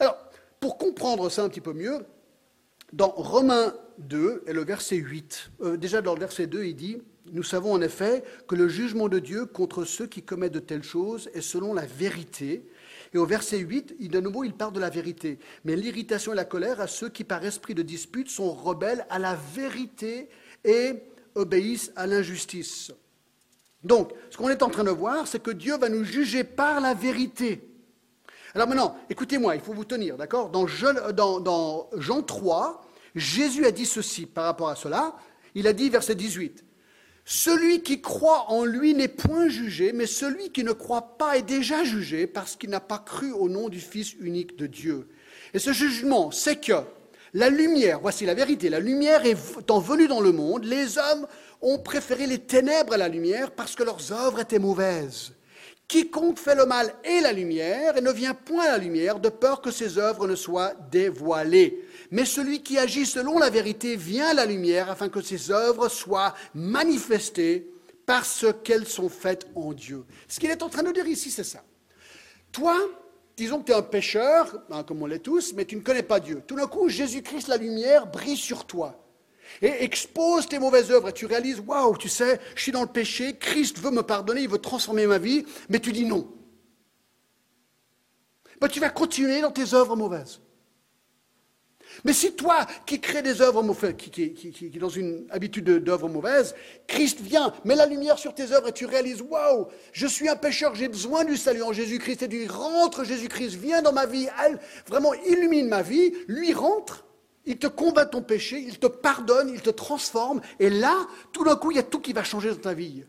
Alors, pour comprendre ça un petit peu mieux, dans Romains 2 et le verset 8, euh, déjà dans le verset 2, il dit Nous savons en effet que le jugement de Dieu contre ceux qui commettent de telles choses est selon la vérité. Et au verset 8, il, de nouveau, il parle de la vérité. Mais l'irritation et la colère à ceux qui, par esprit de dispute, sont rebelles à la vérité et obéissent à l'injustice. Donc, ce qu'on est en train de voir, c'est que Dieu va nous juger par la vérité. Alors maintenant, écoutez-moi, il faut vous tenir, d'accord? Dans, dans, Jean 3, Jésus a dit ceci par rapport à cela. Il a dit, verset 18, Celui qui croit en lui n'est point jugé, mais celui qui ne croit pas est déjà jugé parce qu'il n'a pas cru au nom du Fils unique de Dieu. Et ce jugement, c'est que la lumière, voici la vérité, la lumière étant venue dans le monde, les hommes ont préféré les ténèbres à la lumière parce que leurs œuvres étaient mauvaises. Quiconque fait le mal est la lumière et ne vient point à la lumière de peur que ses œuvres ne soient dévoilées. Mais celui qui agit selon la vérité vient à la lumière afin que ses œuvres soient manifestées parce qu'elles sont faites en Dieu. Ce qu'il est en train de dire ici, c'est ça. Toi, disons que tu es un pécheur, hein, comme on l'est tous, mais tu ne connais pas Dieu. Tout d'un coup, Jésus-Christ, la lumière, brille sur toi et expose tes mauvaises œuvres et tu réalises, waouh, tu sais, je suis dans le péché, Christ veut me pardonner, il veut transformer ma vie, mais tu dis non. Ben, tu vas continuer dans tes œuvres mauvaises. Mais si toi, qui crée des œuvres mauvaises, qui, qui, qui, dans une habitude d'œuvres mauvaises, Christ vient, met la lumière sur tes œuvres et tu réalises, waouh, je suis un pécheur, j'ai besoin du salut en Jésus-Christ et du rentre Jésus-Christ, vient dans ma vie, vraiment illumine ma vie, lui rentre, il te combat ton péché, il te pardonne, il te transforme, et là, tout d'un coup, il y a tout qui va changer dans ta vie.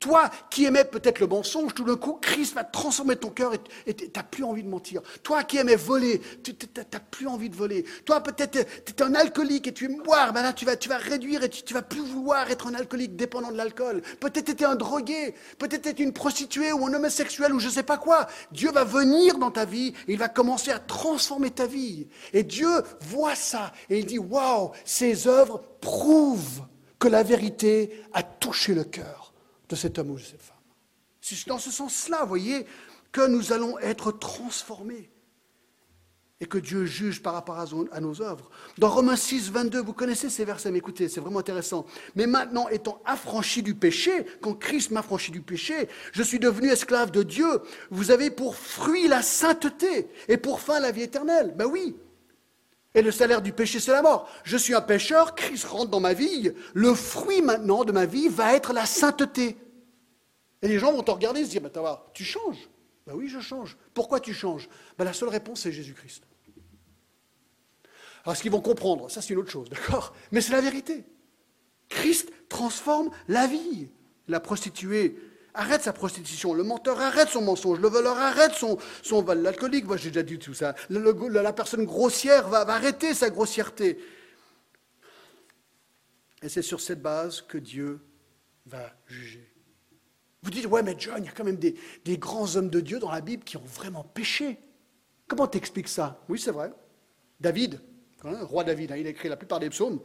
Toi qui aimais peut-être le mensonge, tout d'un coup, Christ va transformer ton cœur et tu plus envie de mentir. Toi qui aimais voler, tu n'as plus envie de voler. Toi peut-être tu es un alcoolique et tu aimes boire, ben là tu vas, tu réduire et tu, vas plus vouloir être un alcoolique dépendant de l'alcool. Peut-être tu étais un drogué, peut-être tu une prostituée ou un homosexuel ou je ne sais pas quoi. Dieu va venir dans ta vie et il va commencer à transformer ta vie. Et Dieu voit ça et il dit, waouh, ces œuvres prouvent que la vérité a touché le cœur de cet homme ou de cette femme. C'est dans ce sens-là, voyez, que nous allons être transformés et que Dieu juge par rapport à nos œuvres. Dans Romains 6, 22, vous connaissez ces versets, mais écoutez, c'est vraiment intéressant. Mais maintenant, étant affranchi du péché, quand Christ m'a affranchi du péché, je suis devenu esclave de Dieu. Vous avez pour fruit la sainteté et pour fin la vie éternelle. Ben oui. Et le salaire du péché, c'est la mort. Je suis un pécheur, Christ rentre dans ma vie. Le fruit maintenant de ma vie va être la sainteté. Et les gens vont te regarder et se dire, bah, tu changes. Ben oui, je change. Pourquoi tu changes? Ben, La seule réponse, c'est Jésus-Christ. Alors, ce qu'ils vont comprendre, ça c'est une autre chose, d'accord? Mais c'est la vérité. Christ transforme la vie. La prostituée arrête sa prostitution, le menteur arrête son mensonge, le voleur arrête son, son vol, l'alcoolique, moi j'ai déjà dit tout ça, la personne grossière va arrêter sa grossièreté. Et c'est sur cette base que Dieu va juger. Vous dites, ouais, mais John, il y a quand même des, grands hommes de Dieu dans la Bible qui ont vraiment péché. Comment t'expliques ça? Oui, c'est vrai. David, hein, roi David, hein, il a écrit la plupart des psaumes.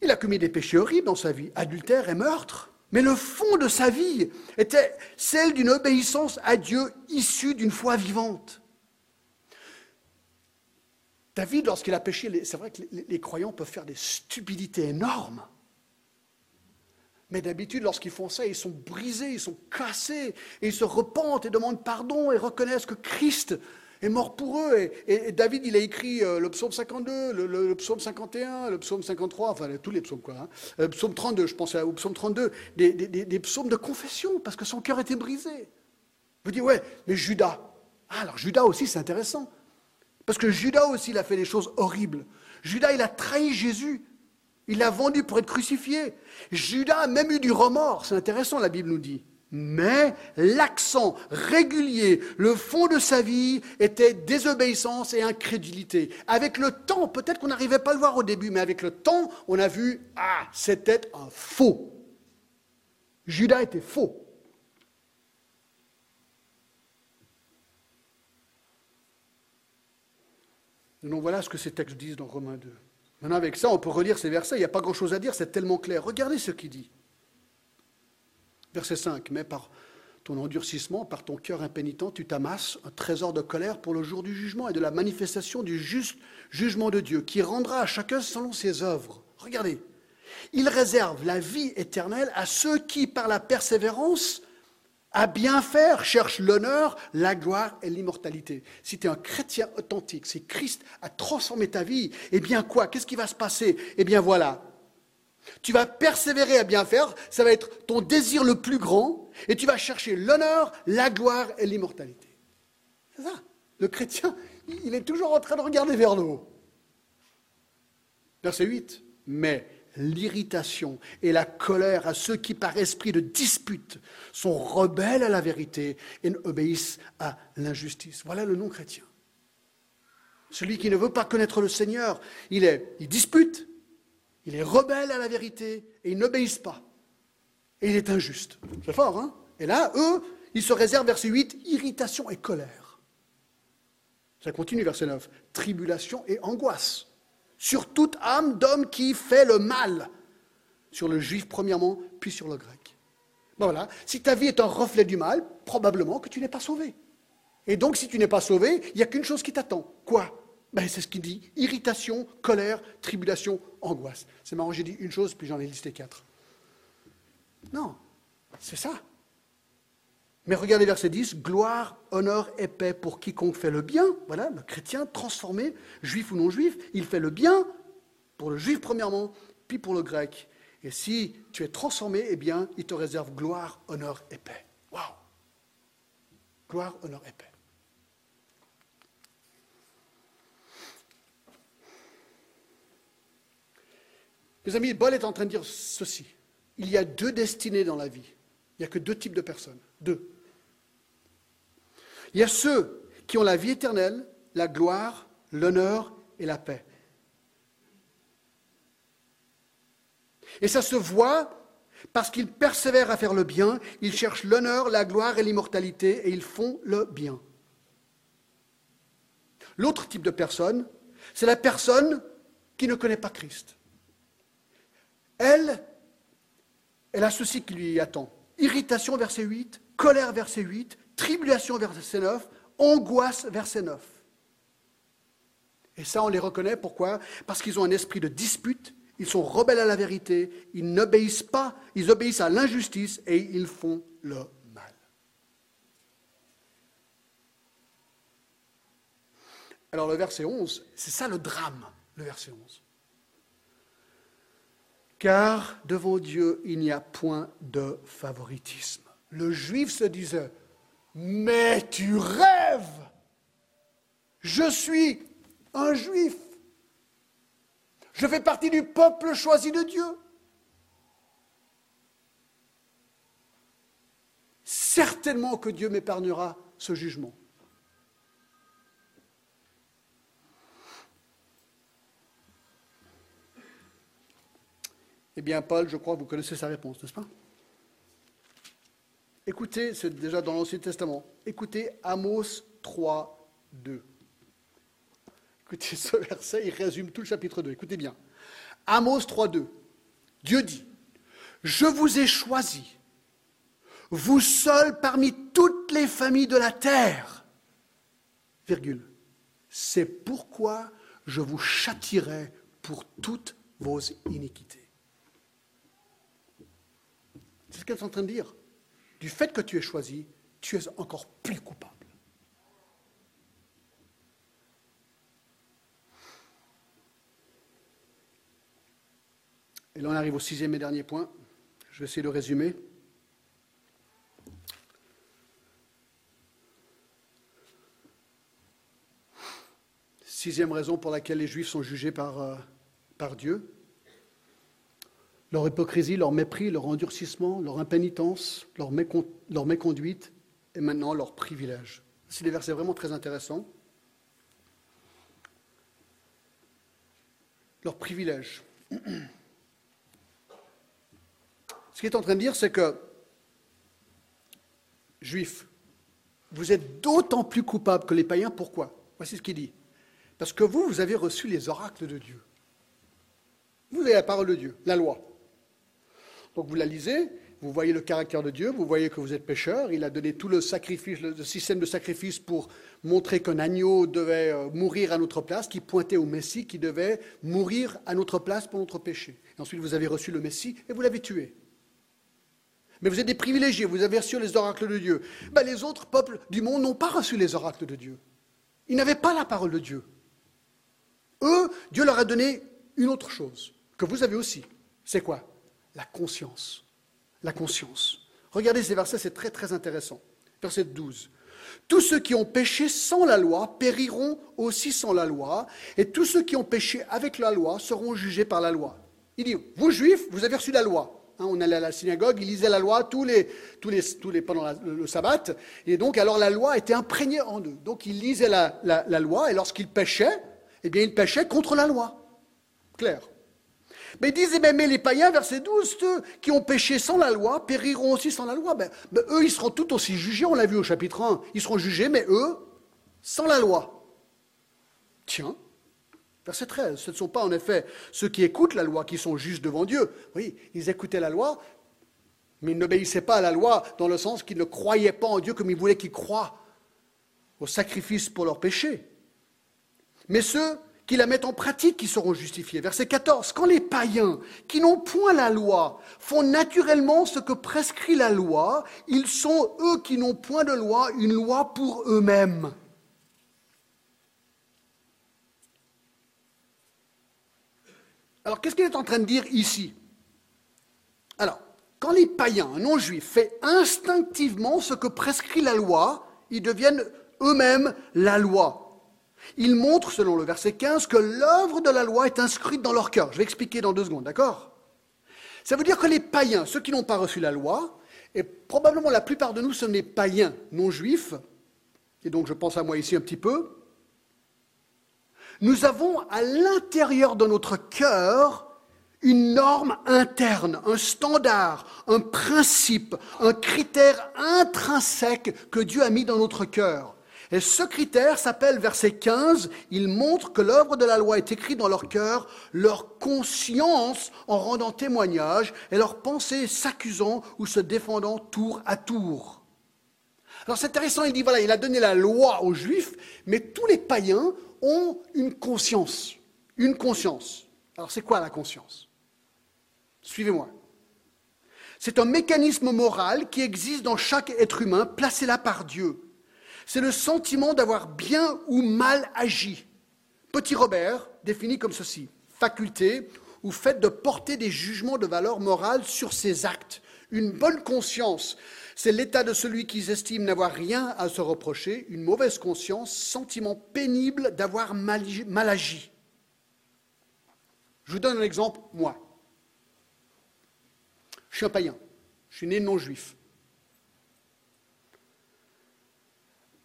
Il a commis des péchés horribles dans sa vie, adultère et meurtre. Mais le fond de sa vie était celle d'une obéissance à Dieu issue d'une foi vivante. David, lorsqu'il a péché, c'est vrai que les croyants peuvent faire des stupidités énormes. Mais d'habitude, lorsqu'ils font ça, ils sont brisés, ils sont cassés, et ils se repentent et demandent pardon et reconnaissent que Christ est mort pour eux. Et, David, il a écrit euh, le psaume 52, le, psaume 51, le psaume 53, enfin tous les psaumes, quoi. Hein. Le psaume 32, je pense au psaume 32, des, des, psaumes de confession, parce que son cœur était brisé. Vous dites, ouais, mais Judas. Ah, alors Judas aussi, c'est intéressant. Parce que Judas aussi, il a fait des choses horribles. Judas, il a trahi Jésus. Il l'a vendu pour être crucifié. Judas a même eu du remords. C'est intéressant, la Bible nous dit. Mais l'accent régulier, le fond de sa vie était désobéissance et incrédulité. Avec le temps, peut-être qu'on n'arrivait pas à le voir au début, mais avec le temps, on a vu, ah, c'était un faux. Judas était faux. Donc voilà ce que ces textes disent dans Romains 2. Maintenant, avec ça, on peut relire ces versets, il n'y a pas grand-chose à dire, c'est tellement clair. Regardez ce qu'il dit. Verset 5, mais par ton endurcissement, par ton cœur impénitent, tu t'amasses un trésor de colère pour le jour du jugement et de la manifestation du juste jugement de Dieu, qui rendra à chacun selon ses œuvres. Regardez, il réserve la vie éternelle à ceux qui, par la persévérance, à bien faire cherchent l'honneur, la gloire et l'immortalité. Si tu es un chrétien authentique, si Christ a transformé ta vie, eh bien quoi? Qu'est-ce qui va se passer? Eh bien voilà, tu vas persévérer à bien faire, ça va être ton désir le plus grand, et tu vas chercher l'honneur, la gloire et l'immortalité. C'est ça. Le chrétien, il est toujours en train de regarder vers le haut. Verset 8. Mais l'irritation et la colère à ceux qui, par esprit de dispute, sont rebelles à la vérité et obéissent à l'injustice. Voilà le non-chrétien. Celui qui ne veut pas connaître le Seigneur, il, est, il dispute, il est rebelle à la vérité et ils n'obéissent pas. Et il est injuste. C'est fort, hein? Et là, eux, ils se réservent, verset 8, irritation et colère. Ça continue, verset 9, tribulation et angoisse. Sur toute âme d'homme qui fait le mal. Sur le juif, premièrement, puis sur le grec. voilà. Si ta vie est un reflet du mal, probablement que tu n'es pas sauvé. Et donc, si tu n'es pas sauvé, il n'y a qu'une chose qui t'attend. Quoi? Ben, c'est ce qu'il dit. Irritation, colère, tribulation, angoisse. C'est marrant, j'ai dit une chose, puis j'en ai listé quatre. Non, c'est ça. Mais regardez verset 10, gloire, honneur et paix pour quiconque fait le bien. Voilà, le chrétien transformé, juif ou non juif, il fait le bien pour le juif premièrement, puis pour le grec. Et si tu es transformé, eh bien, il te réserve gloire, honneur et paix. Waouh Gloire, honneur et paix. Mes amis, Paul est en train de dire ceci. Il y a deux destinées dans la vie. Il n'y a que deux types de personnes. Deux. Il y a ceux qui ont la vie éternelle, la gloire, l'honneur et la paix. Et ça se voit parce qu'ils persévèrent à faire le bien, ils cherchent l'honneur, la gloire et l'immortalité et ils font le bien. L'autre type de personne, c'est la personne qui ne connaît pas Christ. Elle, elle a ceci qui lui attend. Irritation, verset 8, colère, verset 8, tribulation, verset 9, angoisse, verset 9. Et ça, on les reconnaît. Pourquoi? Parce qu'ils ont un esprit de dispute, ils sont rebelles à la vérité, ils n'obéissent pas, ils obéissent à l'injustice et ils font le mal. Alors le verset 11, c'est ça le drame, le verset 11 car devant Dieu, il n'y a point de favoritisme. Le juif se disait, mais tu rêves, je suis un juif, je fais partie du peuple choisi de Dieu. Certainement que Dieu m'épargnera ce jugement. Eh bien, Paul, je crois que vous connaissez sa réponse, n'est-ce pas? Écoutez, c'est déjà dans l'Ancien Testament, écoutez Amos 3, 2. Écoutez ce verset, il résume tout le chapitre 2. Écoutez bien. Amos 3, 2. Dieu dit, je vous ai choisi, vous seuls parmi toutes les familles de la terre, virgule. C'est pourquoi je vous châtirai pour toutes vos iniquités. C'est ce qu'elle est en train de dire. Du fait que tu es choisi, tu es encore plus coupable. Et là, on arrive au sixième et dernier point. Je vais essayer de résumer. Sixième raison pour laquelle les Juifs sont jugés par, euh, par Dieu. Leur hypocrisie, leur mépris, leur endurcissement, leur impénitence, leur, méconduite et maintenant leur privilège. C'est des versets vraiment très intéressants. Leur privilège. Ce qu'il est en train de dire, c'est que, juifs, vous êtes d'autant plus coupables que les païens. Pourquoi? Voici ce qu'il dit. Parce que vous, vous avez reçu les oracles de Dieu. Vous avez la parole de Dieu, la loi. Donc vous la lisez, vous voyez le caractère de Dieu, vous voyez que vous êtes pécheur. Il a donné tout le système de sacrifice pour montrer qu'un agneau devait euh, mourir à notre place, qui pointait au Messie, qui devait mourir à notre place pour notre péché. Et ensuite, vous avez reçu le Messie et vous l'avez tué. Mais vous êtes des privilégiés, vous avez reçu les oracles de Dieu. Ben, les autres peuples du monde n'ont pas reçu les oracles de Dieu. Ils n'avaient pas la parole de Dieu. Eux, Dieu leur a donné une autre chose, que vous avez aussi. C'est quoi? La conscience. La conscience. Regardez ces versets, c'est très très intéressant. Verset 12. Tous ceux qui ont péché sans la loi périront aussi sans la loi, et tous ceux qui ont péché avec la loi seront jugés par la loi. Il dit, vous juifs, vous avez reçu la loi. Hein, on allait à la synagogue, il lisait la loi tous les, tous pendant le, sabbat, et donc alors la loi était imprégnée en eux. Donc il lisait la, loi, et lorsqu'il péchait, eh bien il péchait contre la loi. Clair. Mais disait même les païens, verset 12, ceux qui ont péché sans la loi périront aussi sans la loi. Ben, ben, eux, ils seront tout aussi jugés, on l'a vu au chapitre 1. Ils seront jugés, mais eux, sans la loi. Tiens, Verset 13. Ce ne sont pas en effet ceux qui écoutent la loi qui sont justes devant Dieu. Oui, ils écoutaient la loi, mais ils n'obéissaient pas à la loi dans le sens qu'ils ne croyaient pas en Dieu comme ils voulaient qu'ils croient au sacrifice pour leurs péchés. Mais ceux qui la mettent en pratique qui seront justifiés. Verset 14. Quand les païens qui n'ont point la loi font naturellement ce que prescrit la loi, ils sont, eux qui n'ont point de loi, une loi pour eux-mêmes. Alors, qu'est-ce qu'il est en train de dire ici? Alors, quand les païens, non-juifs, font instinctivement ce que prescrit la loi, ils deviennent eux-mêmes la loi. Ils montrent, selon le verset 15, que l'œuvre de la loi est inscrite dans leur cœur. Je vais expliquer dans deux secondes, d'accord? Ça veut dire que les païens, ceux qui n'ont pas reçu la loi, et probablement la plupart de nous sont des païens non-juifs, et donc je pense à moi ici un petit peu, nous avons à l'intérieur de notre cœur une norme interne, un standard, un principe, un critère intrinsèque que Dieu a mis dans notre cœur. Et ce critère s'appelle verset 15, il montre que l'œuvre de la loi est écrite dans leur cœur, leur conscience en rendant témoignage et leur pensée s'accusant ou se défendant tour à tour. Alors c'est intéressant, il dit voilà, il a donné la loi aux juifs, mais tous les païens ont une conscience. Une conscience. Alors c'est quoi la conscience? Suivez-moi. C'est un mécanisme moral qui existe dans chaque être humain, placé là par Dieu. C'est le sentiment d'avoir bien ou mal agi. Petit Robert définit comme ceci faculté ou fait de porter des jugements de valeur morale sur ses actes. Une bonne conscience, c'est l'état de celui qui s'estime n'avoir rien à se reprocher, une mauvaise conscience, sentiment pénible d'avoir mal, agi. Je vous donne un exemple, moi. Je suis un païen, je suis né non-juif.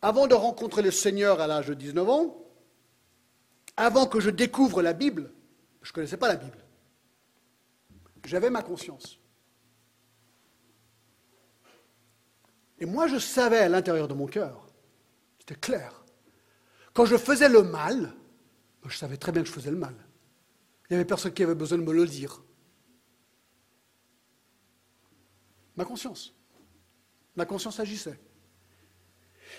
Avant de rencontrer le Seigneur à l'âge de 19 ans, avant que je découvre la Bible, je ne connaissais pas la Bible, j'avais ma conscience. Et moi, je savais à l'intérieur de mon cœur, c'était clair, quand je faisais le mal, je savais très bien que je faisais le mal. Il n'y avait personne qui avait besoin de me le dire. Ma conscience. Ma conscience agissait.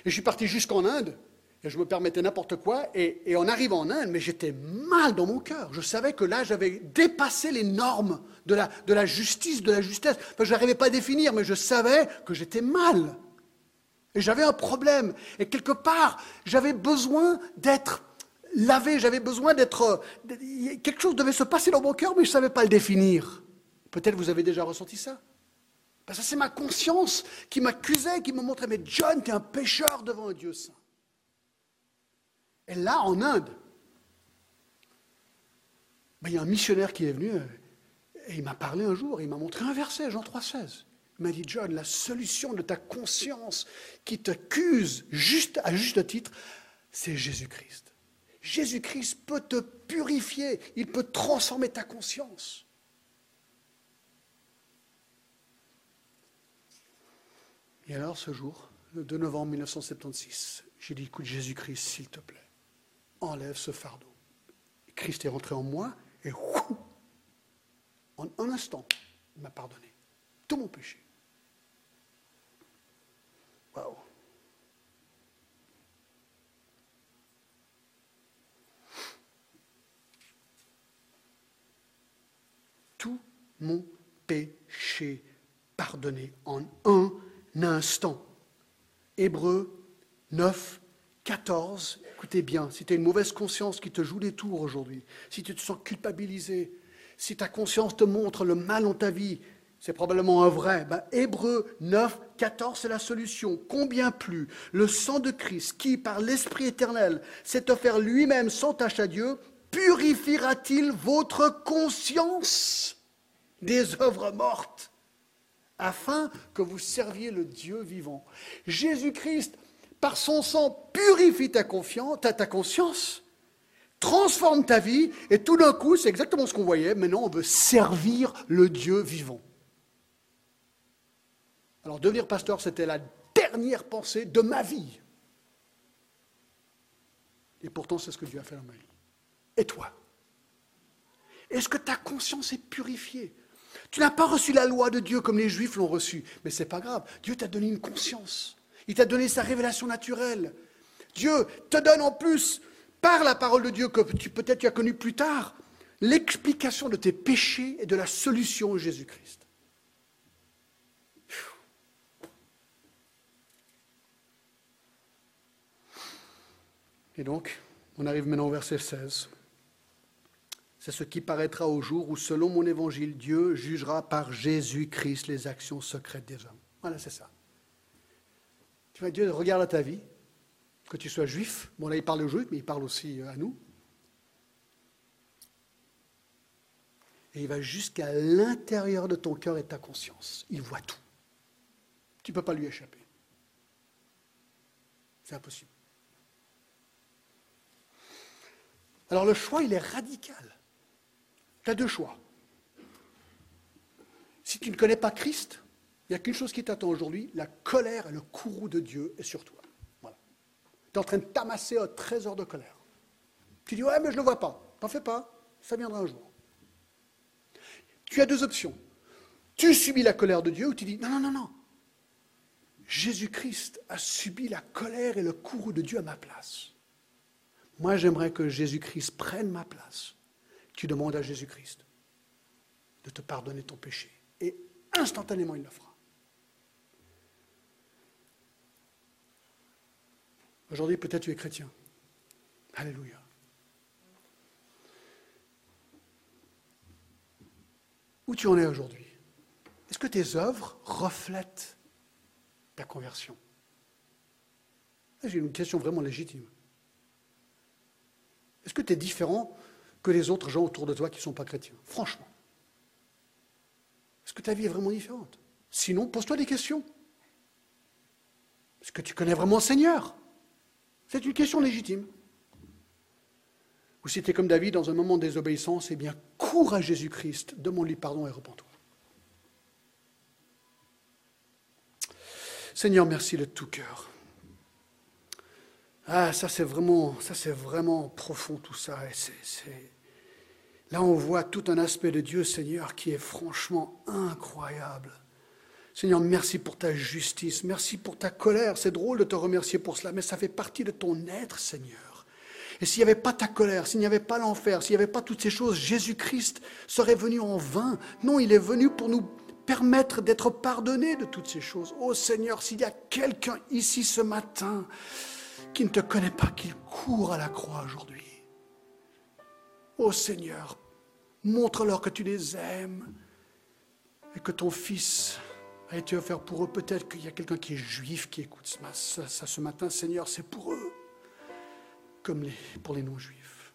Et je suis parti jusqu'en Inde, et je me permettais n'importe quoi, et, en arrivant en Inde, mais j'étais mal dans mon cœur. Je savais que là, j'avais dépassé les normes de la, justice, de la justesse. Enfin, je n'arrivais pas à définir, mais je savais que j'étais mal. Et j'avais un problème. Et quelque part, j'avais besoin d'être lavé, j'avais besoin d'être... Quelque chose devait se passer dans mon cœur, mais je ne savais pas le définir. Peut-être vous avez déjà ressenti ça. Parce que c'est ma conscience qui m'accusait, qui me montrait, mais John, tu es un pécheur devant un Dieu saint. Et là, en Inde, ben, il y a un missionnaire qui est venu, Et il m'a parlé un jour, il m'a montré un verset, Jean 3,16. Il m'a dit, John, la solution de ta conscience qui t'accuse juste, à juste titre, c'est Jésus-Christ. Jésus-Christ peut te purifier, il peut transformer ta conscience. Et alors ce jour, le 2 novembre 1976, j'ai dit, écoute Jésus-Christ, s'il te plaît, enlève ce fardeau. Christ est rentré en moi et en un instant, il m'a pardonné tout mon péché. Waouh. Tout mon péché pardonné en un instant. Hébreu 9, 14, écoutez bien, si tu as une mauvaise conscience qui te joue des tours aujourd'hui, si tu te sens culpabilisé, si ta conscience te montre le mal en ta vie, c'est probablement un vrai. Ben, Hébreu 9, 14, c'est la solution. Combien plus le sang de Christ, qui par l'Esprit éternel s'est offert lui-même sans tâche à Dieu, purifiera-t-il votre conscience des œuvres mortes? Afin que vous serviez le Dieu vivant Jésus-Christ par son sang, purifie ta, conscience, transforme ta vie, et tout d'un coup, c'est exactement ce qu'on voyait, maintenant on veut servir le Dieu vivant. Alors devenir pasteur, c'était la dernière pensée de ma vie. Et pourtant, c'est ce que Dieu a fait dans ma vie. Et toi? Est-ce que ta conscience est purifiée? Tu n'as pas reçu la loi de Dieu comme les Juifs l'ont reçue, mais ce n'est pas grave. Dieu t'a donné une conscience. Il t'a donné sa révélation naturelle. Dieu te donne en plus, par la parole de Dieu que peut-être tu as connue plus tard, l'explication de tes péchés et de la solution Jésus-Christ. Et donc, on arrive maintenant au verset 16. C'est ce qui paraîtra au jour où, selon mon évangile, Dieu jugera par Jésus-Christ les actions secrètes des hommes. Voilà, c'est ça. Tu vois, Dieu regarde à ta vie, que tu sois juif. Bon, là, il parle aux juifs, mais il parle aussi euh, à nous. Et il va jusqu'à l'intérieur de ton cœur et de ta conscience. Il voit tout. Tu ne peux pas lui échapper. C'est impossible. Alors le choix, il est radical. Tu as deux choix. Si tu ne connais pas Christ, il n'y a qu'une chose qui t'attend aujourd'hui, la colère et le courroux de Dieu est sur toi. Voilà. Tu es en train de t'amasser un trésor de colère. Tu dis, ouais, mais je ne le vois pas. T'en fais pas, ça viendra un jour. Tu as deux options. Tu subis la colère de Dieu ou tu dis, non, non, non, non. Jésus-Christ a subi la colère et le courroux de Dieu à ma place. Moi, j'aimerais que Jésus-Christ prenne ma place. Tu demandes à Jésus-Christ de te pardonner ton péché. Et instantanément, il le fera. Aujourd'hui, peut-être tu es chrétien. Alléluia. Où tu en es aujourd'hui? Est-ce que tes œuvres reflètent ta conversion? J'ai une question vraiment légitime. Est-ce que tu es différent que les autres gens autour de toi qui ne sont pas chrétiens Franchement. Est-ce que ta vie est vraiment différente? Sinon, pose-toi des questions. Est-ce que tu connais vraiment le Seigneur? C'est une question légitime. Ou si tu es comme David dans un moment de désobéissance, eh bien, cours à Jésus-Christ, demande-lui pardon et repens-toi. Seigneur, merci de tout cœur. Ah, ça c'est vraiment, ça c'est vraiment profond tout ça. Là, on voit tout un aspect de Dieu, Seigneur, qui est franchement incroyable. Seigneur, merci pour ta justice, merci pour ta colère. C'est drôle de te remercier pour cela, mais ça fait partie de ton être, Seigneur. Et s'il n'y avait pas ta colère, s'il n'y avait pas l'enfer, s'il n'y avait pas toutes ces choses, Jésus-Christ serait venu en vain. Non, il est venu pour nous permettre d'être pardonnés de toutes ces choses. Oh Seigneur, s'il y a quelqu'un ici ce matin qui ne te connaît pas, qu'il court à la croix aujourd'hui. Oh Seigneur, montre-leur que tu les aimes et que ton Fils a été offert pour eux. Peut-être qu'il y a quelqu'un qui est juif qui écoute ça, ce matin. Seigneur, c'est pour eux, comme pour les non-juifs.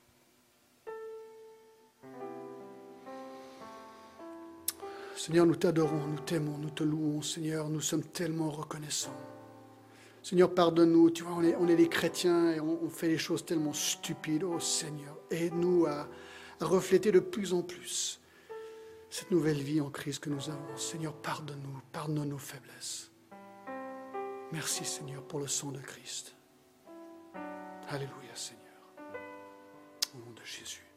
Seigneur, nous t'adorons, nous t'aimons, nous te louons, Seigneur, nous sommes tellement reconnaissants. Seigneur, pardonne-nous. Tu vois, on est, on est des chrétiens et on, fait des choses tellement stupides. Oh Seigneur, aide-nous à, à refléter de plus en plus cette nouvelle vie en Christ que nous avons. Seigneur, pardonne-nous, pardonne nos faiblesses. Merci Seigneur pour le sang de Christ. Alléluia Seigneur. Au nom de Jésus.